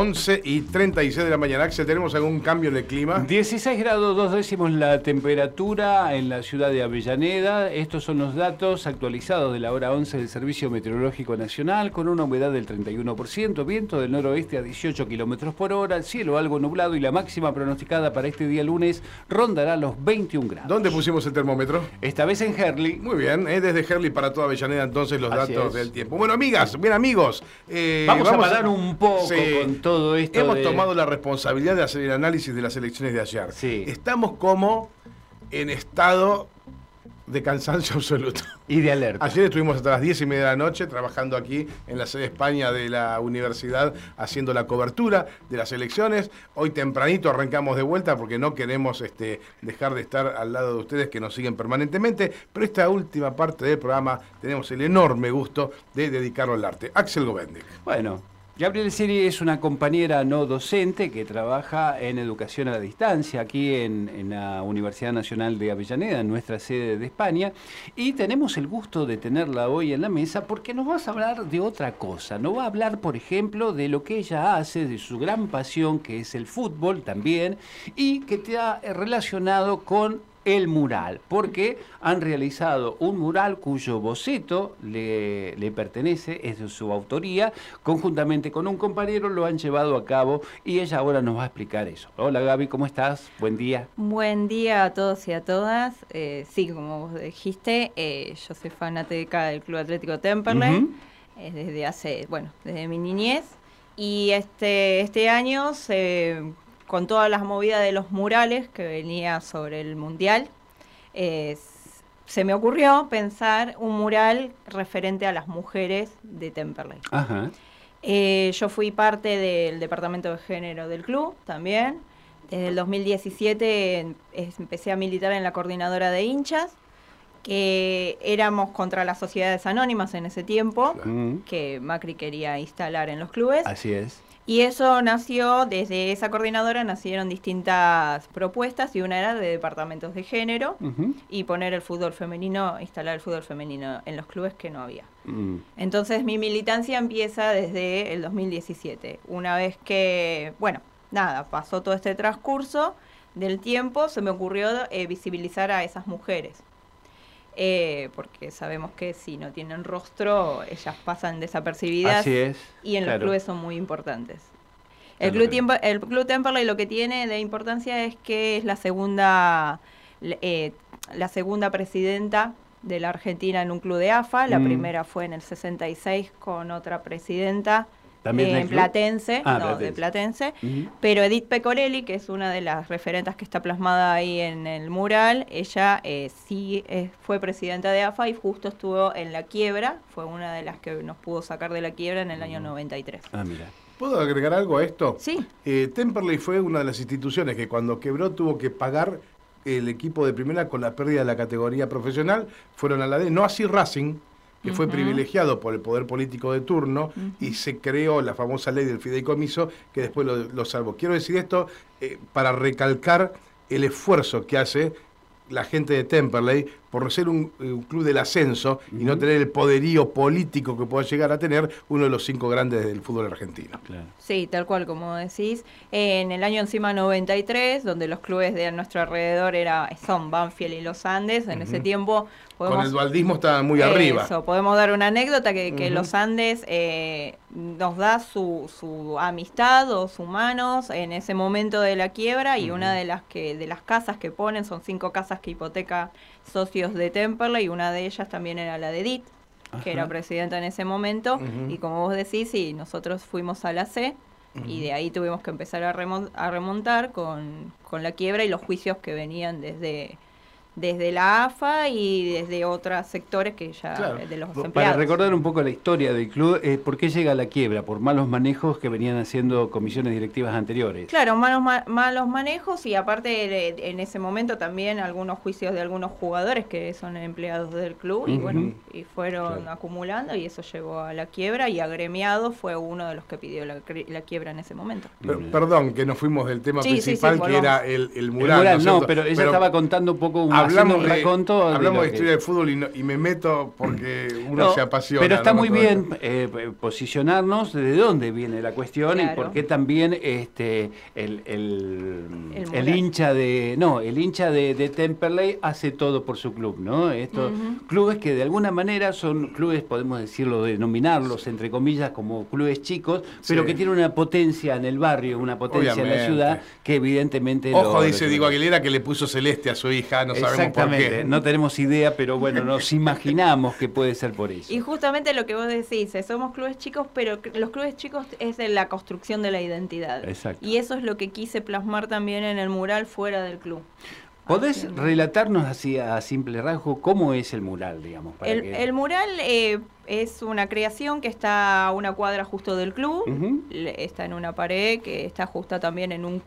11 y 36 de la mañana. Axel, ¿tenemos algún cambio en el clima? 16 grados dos décimos la temperatura en la ciudad de Avellaneda. Estos son los datos actualizados de la hora 11 del Servicio Meteorológico Nacional, con una humedad del 31%, viento del noroeste a 18 kilómetros por hora, cielo algo nublado y la máxima pronosticada para este día lunes rondará los 21 grados. ¿Dónde pusimos el termómetro? Esta vez en Herley. Muy bien, ¿eh? desde Herley para toda Avellaneda entonces los datos del tiempo. Bueno, amigas, bien amigos. Eh, vamos, a parar un poco con todo esto. Hemos tomado la responsabilidad de hacer el análisis de las elecciones de ayer. Sí. Estamos como en estado de cansancio absoluto. Y de alerta. Ayer estuvimos hasta las 10 y media de la noche trabajando aquí en la sede España de la universidad haciendo la cobertura de las elecciones. Hoy tempranito arrancamos de vuelta porque no queremos este, dejar de estar al lado de ustedes que nos siguen permanentemente. Pero esta última parte del programa tenemos el enorme gusto de dedicarlo al arte. Axel Govendic. Bueno, Gabriel Siri es una compañera no docente que trabaja en educación a la distancia aquí en, la Universidad Nacional de Avellaneda, en nuestra sede de España, y tenemos el gusto de tenerla hoy en la mesa porque nos vas a hablar de otra cosa. Nos va a hablar, por ejemplo, de lo que ella hace, de su gran pasión que es el fútbol también, y que te ha relacionado con el mural, porque han realizado un mural cuyo boceto le, pertenece, es de su autoría, conjuntamente con un compañero lo han llevado a cabo y ella ahora nos va a explicar eso. Hola Gaby, ¿cómo estás? Buen día. Buen día a todos y a todas. Eh, sí, como vos dijiste, eh, yo soy fanática del Club Atlético Temperley eh, desde hace, bueno, desde mi niñez. Y este, este año se con todas las movidas de los murales que venía sobre el Mundial, se me ocurrió pensar un mural referente a las mujeres de Temperley. Eh, yo fui parte del departamento de género del club también. Desde el 2017 empecé a militar en la coordinadora de hinchas, que éramos contra las sociedades anónimas en ese tiempo, que Macri quería instalar en los clubes. Así es. Y eso nació, desde esa coordinadora nacieron distintas propuestas y una era de departamentos de género y poner el fútbol femenino, instalar el fútbol femenino en los clubes que no había. Mm. Entonces mi militancia empieza desde el 2017. Una vez que, bueno, nada, pasó todo este transcurso del tiempo, se me ocurrió eh, visibilizar a esas mujeres. Eh, porque sabemos que si no tienen rostro, ellas pasan desapercibidas y en los clubes son muy importantes. El club, el club Temperley lo que tiene de importancia es que es la segunda, eh, la segunda presidenta de la Argentina en un club de AFA. La mm. primera fue en el 66 con otra presidenta en Platense, ah, no, de Platense. Pero Edith Pecorelli, que es una de las referentes que está plasmada ahí en el mural, ella eh, sí eh, fue presidenta de AFA y justo estuvo en la quiebra, fue una de las que nos pudo sacar de la quiebra en el año 93. Ah, mira. ¿Puedo agregar algo a esto? Sí. Eh, Temperley fue una de las instituciones que cuando quebró tuvo que pagar el equipo de primera con la pérdida de la categoría profesional. Fueron a la D, no así Racing, que fue privilegiado por el poder político de turno y se creó la famosa ley del fideicomiso que después lo, salvó. Quiero decir esto eh, para recalcar el esfuerzo que hace la gente de Temperley por ser un, club del ascenso y no tener el poderío político que pueda llegar a tener uno de los cinco grandes del fútbol argentino. Sí, tal cual como decís. En el año encima 93, donde los clubes de nuestro alrededor era, son Banfield y los Andes, en ese tiempo con el dualdismo está muy arriba. Eso, podemos dar una anécdota que, los Andes eh, nos da su, su, amistad o sus manos en ese momento de la quiebra y una de las que de las casas que ponen son cinco casas que hipoteca socios de Temperley y una de ellas también era la de Edith, que era presidenta en ese momento y como vos decís, sí, nosotros fuimos a la C y de ahí tuvimos que empezar a, remontar con, con la quiebra y los juicios que venían desde desde la AFA y desde otros sectores que ya Claro. de los Para empleados. recordar un poco la historia del club, eh, ¿por qué llega a la quiebra? Por malos manejos que venían haciendo comisiones directivas anteriores. Claro, malos, ma- malos manejos y aparte de- en ese momento también algunos juicios de algunos jugadores que son empleados del club y bueno, y fueron Claro. acumulando y eso llevó a la quiebra y agremiado fue uno de los que pidió la, cri- la quiebra en ese momento. Per- perdón, que nos fuimos del tema Sí, sí, sí, principal, que era el, el El mural. ¿no pero ella estaba contando un poco, un, hablamos de, raconto. de hablamos de que- historia del fútbol y, no- y me meto porque uno No, se apasiona. Pero está ¿no? muy bien eh, posicionarnos de dónde viene la cuestión y por qué también este el, el, El hincha de no el hincha de, de Temperley hace todo por su club, ¿no? Estos clubes que de alguna manera son clubes podemos decirlo denominarlos entre comillas como clubes chicos, pero Sí. que tienen una potencia en el barrio, una potencia en la ciudad que evidentemente Ojo, lo- dice lo- Diego Aguilera que le puso celeste a su hija, no sabemos por Exactamente, qué. no tenemos idea, pero bueno, nos imaginamos que puede ser por eso. Y justamente lo que vos decís, eh, somos clubes chicos, pero los clubes chicos es de la construcción de la identidad. Exacto. Y eso es lo que quise plasmar también en el mural fuera del club. ¿Podés relatarnos así a simple rasgo cómo es el mural, digamos? para El, que- el mural eh, es una creación que está a una cuadra justo del club, está en una pared que está justa también en un,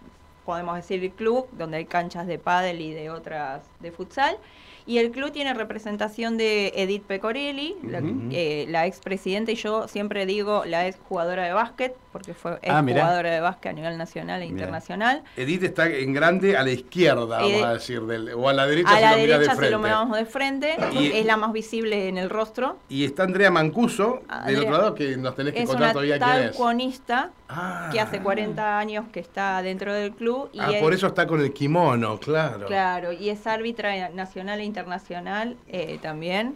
podemos decir, club, donde hay canchas de pádel y de otras de futsal. Y el club tiene representación de Edith Pecorelli, la, eh, la expresidenta, y yo siempre digo la ex jugadora de básquet, porque fue Ah, jugadora de básquet a nivel nacional e Mirá. internacional. Edith está en grande a la izquierda, vamos Eh, a decir, del- o a la derecha A si la lo miras de derecha, si lo frente. miramos de frente, Y- es la más visible en el rostro. Y está Andrea Mancuso, del Andrea- otro lado, que nos tenés que Es contar una todavía quién es. talcuanista Ah. que hace 40 años que está dentro del club y Ah, es, por eso está con el kimono, claro. claro y es árbitra nacional e internacional eh, también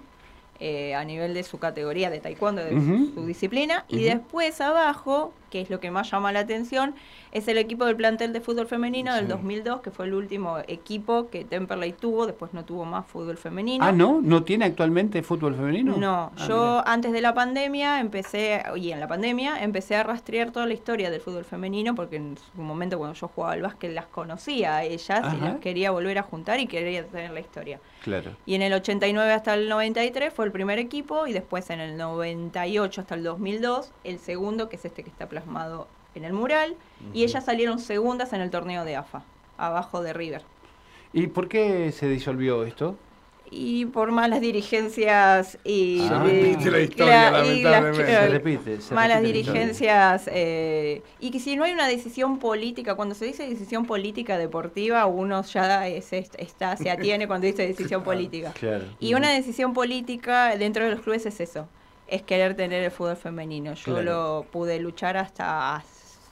eh, a nivel de su categoría de taekwondo de su disciplina. Y después abajo que es lo que más llama la atención es el equipo del plantel de fútbol femenino del Sí. 2002 que fue el último equipo que Temperley tuvo después no tuvo más fútbol femenino Ah, ¿no? ¿No tiene actualmente fútbol femenino? no, Ah, yo antes de la pandemia empecé, y en la pandemia empecé a rastrear toda la historia del fútbol femenino, porque en su momento cuando yo jugaba al básquet las conocía a ellas y las quería volver a juntar y quería tener la historia. Claro. Y en el 89 hasta el 93 fue el primer equipo y después en el 98 hasta el 2002 el segundo, que es este que está plasmado en el mural, y ellas salieron segundas en el torneo de AFA, abajo de River. ¿Y por qué se disolvió esto? Y por malas dirigencias y... Ah. Repite la historia, lamentablemente. Se repite. malas dirigencias eh, y que si no hay una decisión política cuando se dice decisión política deportiva uno ya es, es- está se atiene cuando dice decisión política Claro. y una decisión política dentro de los clubes es eso es querer tener el fútbol femenino yo Claro. lo pude luchar hasta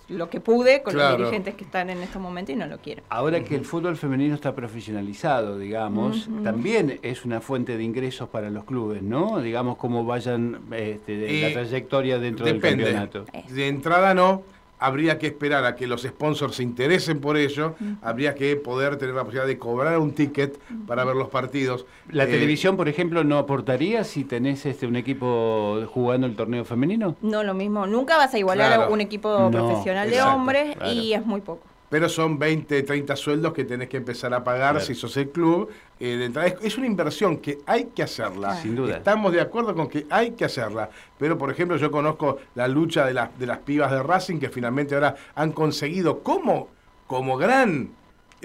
lo que pude con Claro. los dirigentes que están en estos momentos y no lo quiero Ahora que el fútbol femenino está profesionalizado, digamos, también es una fuente de ingresos para los clubes, ¿no? Digamos, cómo vayan este, de la Eh, trayectoria dentro Depende. del campeonato. De entrada no, habría que esperar a que los sponsors se interesen por ello, habría que poder tener la posibilidad de cobrar un ticket para ver los partidos. ¿La Eh, televisión, por ejemplo, no aportaría si tenés este, un equipo jugando el torneo femenino? no lo mismo nunca vas a igualar a un equipo No, profesional de hombres claro. y es muy poco Pero son 20, 30 sueldos que tenés que empezar a pagar Claro. si sos el club. eh, de entrada. es, una inversión que hay que hacerla. Sin duda. Estamos de acuerdo con que hay que hacerla. Pero, por ejemplo, yo conozco la lucha de, las de las pibas de Racing que finalmente ahora han conseguido como, como gran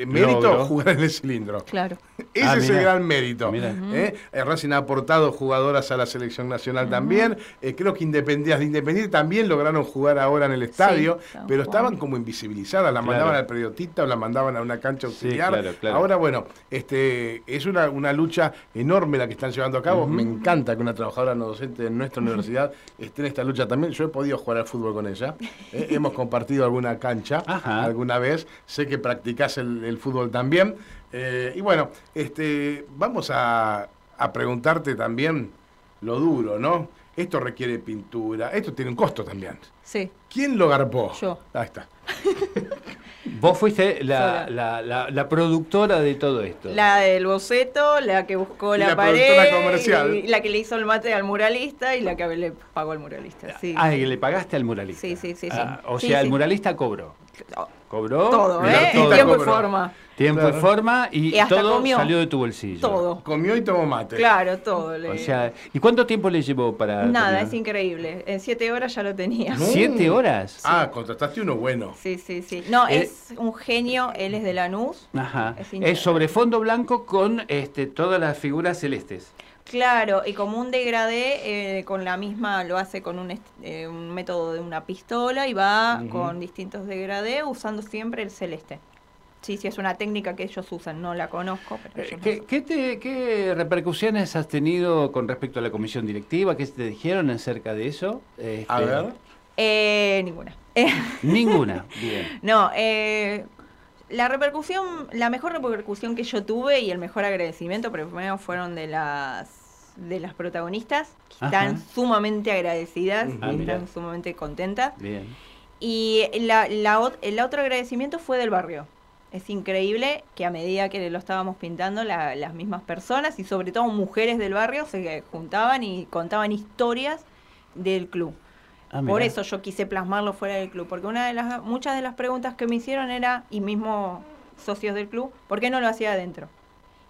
mérito Logro. jugar en el cilindro. claro Ese Ah, es el gran mérito. ¿eh? El Racing ha aportado jugadoras a la selección nacional también. Eh, creo que Independiente, de Independiente también lograron jugar ahora en el estadio, pero estaban como invisibilizadas. La Claro. mandaban al periodista o la mandaban a una cancha Sí, auxiliar. claro, claro. Ahora, bueno, este es una, una lucha enorme la que están llevando a cabo. Me encanta que una trabajadora no docente de nuestra universidad esté en esta lucha también. Yo he podido jugar al fútbol con ella. ¿eh? Hemos compartido alguna cancha Ajá. alguna vez. Sé que practicás el, el fútbol también. Eh, y bueno, este, vamos a, a preguntarte también lo duro, ¿no? Esto requiere pintura, esto tiene un costo también. sí ¿Quién lo garpó? Yo. Ahí está. Vos fuiste la, la, la- la productora de todo esto. La del boceto, la que buscó Y la, la pared, comercial. y la que le hizo el mate al muralista y la que le pagó al muralista. Sí, Ah, que le pagaste al muralista. Sí, sí, sí, sí. Ah, o Sí, sea, el muralista cobró. ¿Cobró? Todo, ¿eh? En tiempo y cobró. forma. Tiempo Claro. y forma y, Y todo comió. salió de tu bolsillo. Todo. Comió y tomó mate. Claro, todo. le- O sea, ¿y cuánto tiempo le llevó para.? Nada, terminar? es increíble. En siete horas ya lo tenía. ¿Siete horas? Ah, contrataste uno bueno. Sí, sí, sí. No, Eh, es un genio, él es de Lanús. Ajá. Es Es, sobre fondo blanco con este, todas las figuras celestes. Claro, y como un degradé, eh, con la misma, lo hace con un, eh, un método de una pistola y va con distintos degradé usando siempre el celeste. Sí, sí, es una técnica que ellos usan, no la conozco, pero Eh, ellos la ¿Qué, usan. qué te- qué repercusiones has tenido con respecto a la comisión directiva? ¿Qué te dijeron acerca de eso? Este, A ver. Eh, ninguna. Eh, Ninguna. Bien. no, eh, la repercusión, la mejor repercusión que yo tuve y el mejor agradecimiento, primero fueron de las de las protagonistas, que Ajá. están sumamente agradecidas Ah, y mira. están sumamente contentas. Bien. Y la, la el otro agradecimiento fue del barrio. Es increíble que a medida que lo estábamos pintando, la- las mismas personas y sobre todo mujeres del barrio se juntaban y contaban historias del club. Ah, Por eso yo quise plasmarlo fuera del club, porque una de las muchas de las preguntas que me hicieron era, y mismo socios del club, ¿por qué no lo hacía adentro?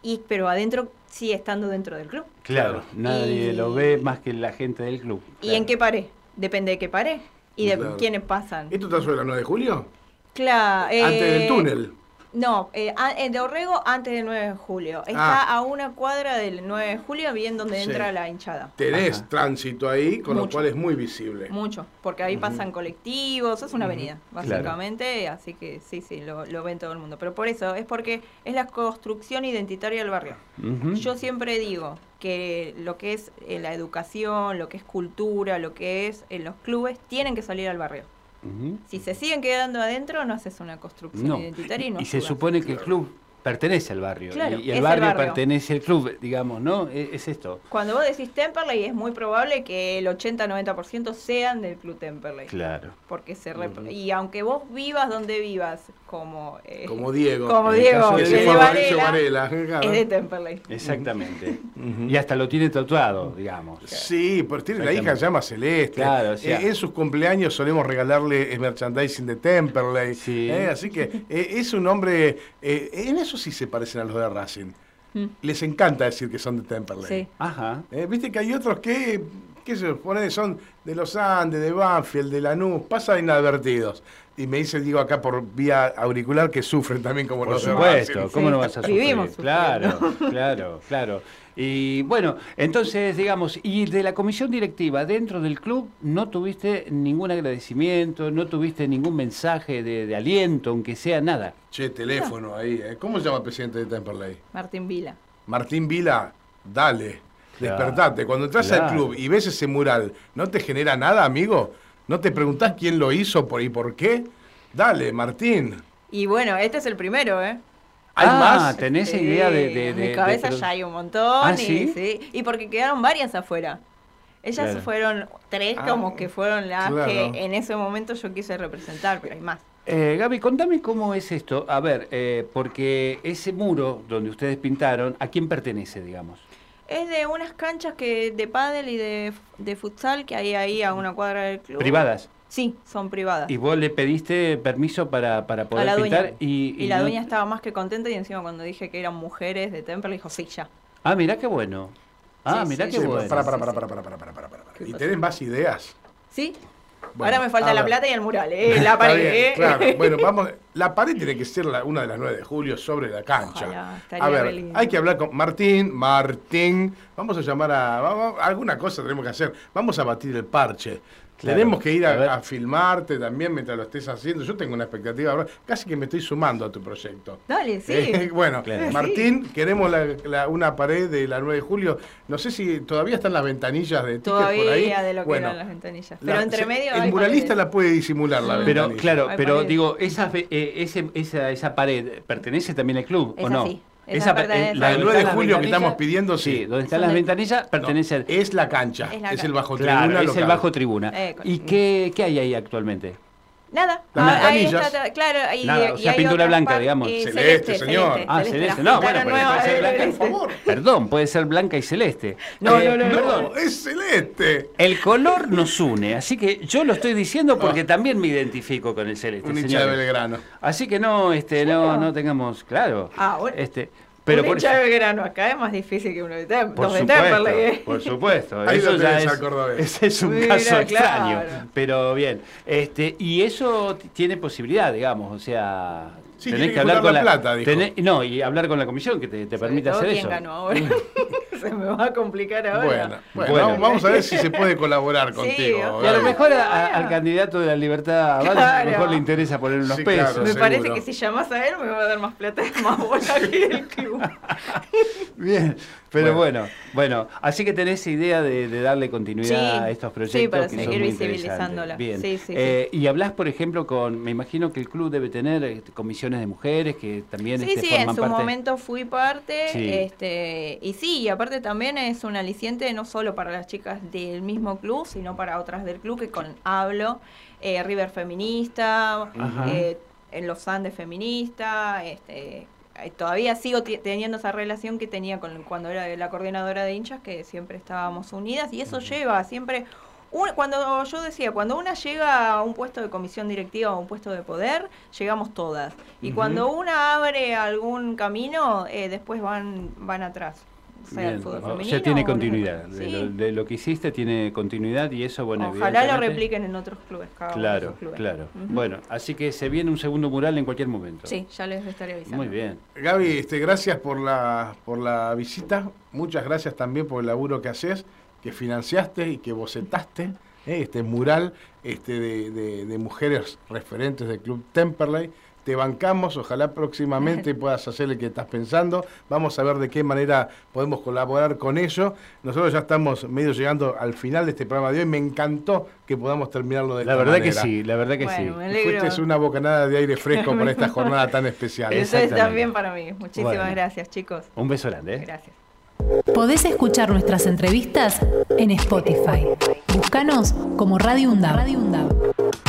Y pero adentro sigue estando dentro del club. Claro, nadie Y- lo ve más que la gente del club. ¿Y en qué paré? Depende de qué paré y de Claro. quiénes pasan. ¿Esto está sobre la 9 de julio? Claro, Antes del eh, túnel. No, eh, a- en de Orrego antes del 9 de julio. Está a una cuadra del 9 de julio, bien donde Ah. Sí. entra la hinchada. Tenés Ajá. tránsito ahí, con lo cual es muy visible. Mucho, porque ahí pasan colectivos, es una avenida, Claro. básicamente, así que sí, sí, lo, lo ven todo el mundo. Pero por eso, es porque es la construcción identitaria del barrio. Yo siempre digo que lo que es eh, la educación, lo que es cultura, lo que es en los clubes, tienen que salir al barrio. Si se siguen quedando adentro, no haces una construcción No. identitaria y no y se supone que el club pertenece al barrio. Claro, y, el barrio, barrio. pertenece al club, digamos, ¿no? E- Es, esto. Cuando vos decís Temperley, es muy probable que el 80-90% sean del club Temperley. Claro. Porque se rep- Y aunque vos vivas donde vivas, como, eh, Como Diego. como Diego, de de Varela, Varela, claro. es de Temperley. Exactamente. Y hasta lo tiene tatuado, digamos. Sí, pues tiene la hija llama Celeste. Claro, o sea- Eh, en sus cumpleaños solemos regalarle el merchandising de Temperley. Sí. Eh, así que eh, es un hombre. eh, en eso sí se parecen a los de Racing. Mm. Les encanta decir que son de Temperley. Sí. Ajá. Eh, Viste que hay otros que, qué se supone, son de los Andes, de Banfield, de Lanús, pasan inadvertidos. Y me dice, digo acá por vía auricular, que sufren también como Por los de supuesto. ¿cómo Sí. no vas a sufrir? Vivimos Claro, claro, claro. Y bueno, entonces, digamos, y de la comisión directiva dentro del club no tuviste ningún agradecimiento, no tuviste ningún mensaje de, de aliento, aunque sea nada. Che, teléfono ahí. eh. ¿Cómo se llama el presidente de Temperley? Martín Vila. Martín Vila, dale. Despertate. Cuando entras al club y ves ese mural, ¿no te genera nada, amigo? ¿No te preguntás quién lo hizo por, y por qué? Dale, Martín. Y bueno, este es el primero, ¿eh? ¿Hay ah, más? tenés Sí, idea de... de- mi cabeza de- ya hay un montón. ¿Ah, y, sí? sí, y porque quedaron varias afuera. Ellas Claro. fueron tres Ah, como que fueron las claro. que en ese momento yo quise representar, pero hay más. Eh, Gaby, contame cómo es esto. A ver, eh, porque ese muro donde ustedes pintaron, ¿a quién pertenece, digamos? Es de unas canchas que de pádel y de, de futsal que hay ahí a una cuadra del club. Privadas. Sí, son privadas. Y vos le pediste permiso para, para a poder la pintar dueña. y, Y, la no- dueña estaba más que contenta y encima cuando dije que eran mujeres de Temple dijo, sí, ya. Ah, mirá qué bueno. Ah, Sí, mirá sí, qué Sí, bueno. para, para, para, para, para, para, para, para, para. ¿Qué ¿Y tenés más ideas? ¿Sí? Bueno, Ahora me falta la ver. plata y el mural, ¿eh? La pared, bien, ¿eh? claro. Bueno, vamos. La pared tiene que ser la- una de las 9 de julio sobre la cancha. Ojalá, a ver, lindo. hay que hablar con Martín. Martín, vamos a llamar a. alguna cosa tenemos que hacer. Vamos a batir el parche. Claro. Tenemos que ir A ver. a, a filmarte también mientras lo estés haciendo. Yo tengo una expectativa. Casi que me estoy sumando a tu proyecto. Dale, sí. Eh, bueno, Claro. Martín, queremos la- la- una pared de la 9 de julio. No sé si todavía están las ventanillas de tickets por ahí. Todavía de lo que Bueno, eran las ventanillas. la- Pero entre medio El hay muralista paredes. la puede disimular la Pero ventanilla. claro, Hay pero paredes. digo, esa, eh, ese, esa, esa pared pertenece también al club, ¿o Esa no? Esa eh, La del donde 9 de julio que estamos pidiendo, Sí, sí. donde están las de- ventanillas No, pertenece al... es la cancha, Es el bajo tribuna Claro, es local. el bajo tribuna. Eh, ¿Y qué, qué hay ahí actualmente? Nada, Las Ah, ahí está, claro, ahí, Nada, o y sea, hay pintura blanca, par- digamos. eh, Celeste, señor. Ah, celeste, celeste. No, bueno, pero puede ser eh, blanca, por favor. Perdón, puede ser blanca y celeste. No, Eh, no, no, no, perdón. No, es celeste. El color nos une, así que yo lo estoy diciendo porque también me identifico con el celeste. Un hincha de. Belgrano. Así que no, este, no, no tengamos, claro. Ah, bueno. Este, pero un por hincha de Belgrano acá es más difícil que uno de Tem- Por dos de supuesto, Temperley, ¿eh? por supuesto. Eso ya es, ese es un Mira, caso extraño. claro. Pero bien, este, y eso tiene posibilidad, digamos, o sea, Sí, tenés que que hablar con la la plata, dijo. tenés- no, y hablar con la comisión que te, te todo hacer quién eso. ganó ahora. Se me va a complicar ahora. Bueno, bueno, Bueno. Vamos, vamos a ver si se puede colaborar Sí, contigo. Y a lo mejor a- a- al candidato de la libertad a Claro. mejor le interesa poner unos Sí, pesos. claro, Me seguro. parece que si llamas a él me va a dar más plata y más bola que el club. Bien, pero Bueno. bueno. bueno, así que tenés idea de, de darle continuidad Sí, a estos proyectos. sí, para que son seguir visibilizándola. Bien. Sí, sí, Eh, Y hablas, por ejemplo, con, me imagino que el club debe tener este, comisiones de mujeres que también Sí, este, sí, en su parte. momento fui parte, Sí. este, y sí, y aparte también es un aliciente no solo para las chicas del mismo club, sino para otras del club que con hablo, eh, River feminista, eh, en los Andes feminista, este, eh, todavía sigo teniendo esa relación que tenía con cuando era la coordinadora de hinchas, que siempre estábamos unidas, y eso lleva siempre un- cuando yo decía, cuando una llega a un puesto de comisión directiva o a un puesto de poder, llegamos todas. Y cuando una abre algún camino, eh, después van, van atrás. Fútbol femenino. sea, tiene continuidad. De, Sí. lo, de lo que hiciste tiene continuidad y eso, bueno, Ojalá lo repliquen en otros clubes. Cada Claro, clubes. claro. Bueno, así que se viene un segundo mural en cualquier momento. Sí, ya les estaré avisando. Muy bien. Gaby, este, gracias por la, por la visita. Muchas gracias también por el laburo que haces, que financiaste y que bocetaste. ¿eh? Este mural este, de, de- de mujeres referentes del Club Temperley. Te bancamos, ojalá próximamente puedas hacer el que estás pensando. Vamos a ver de qué manera podemos colaborar con ello. Nosotros ya estamos medio llegando al final de este programa de hoy. Me encantó que podamos terminarlo de La esta verdad que sí, la verdad que Bueno, sí. me. Fuiste una bocanada de aire fresco para esta jornada tan especial. Eso es también para mí. Muchísimas Bueno. gracias, chicos. Un beso grande. ¿eh? Gracias. Podés escuchar nuestras entrevistas en Spotify. Búscanos como Radio UNDAB. Radio UNDAB.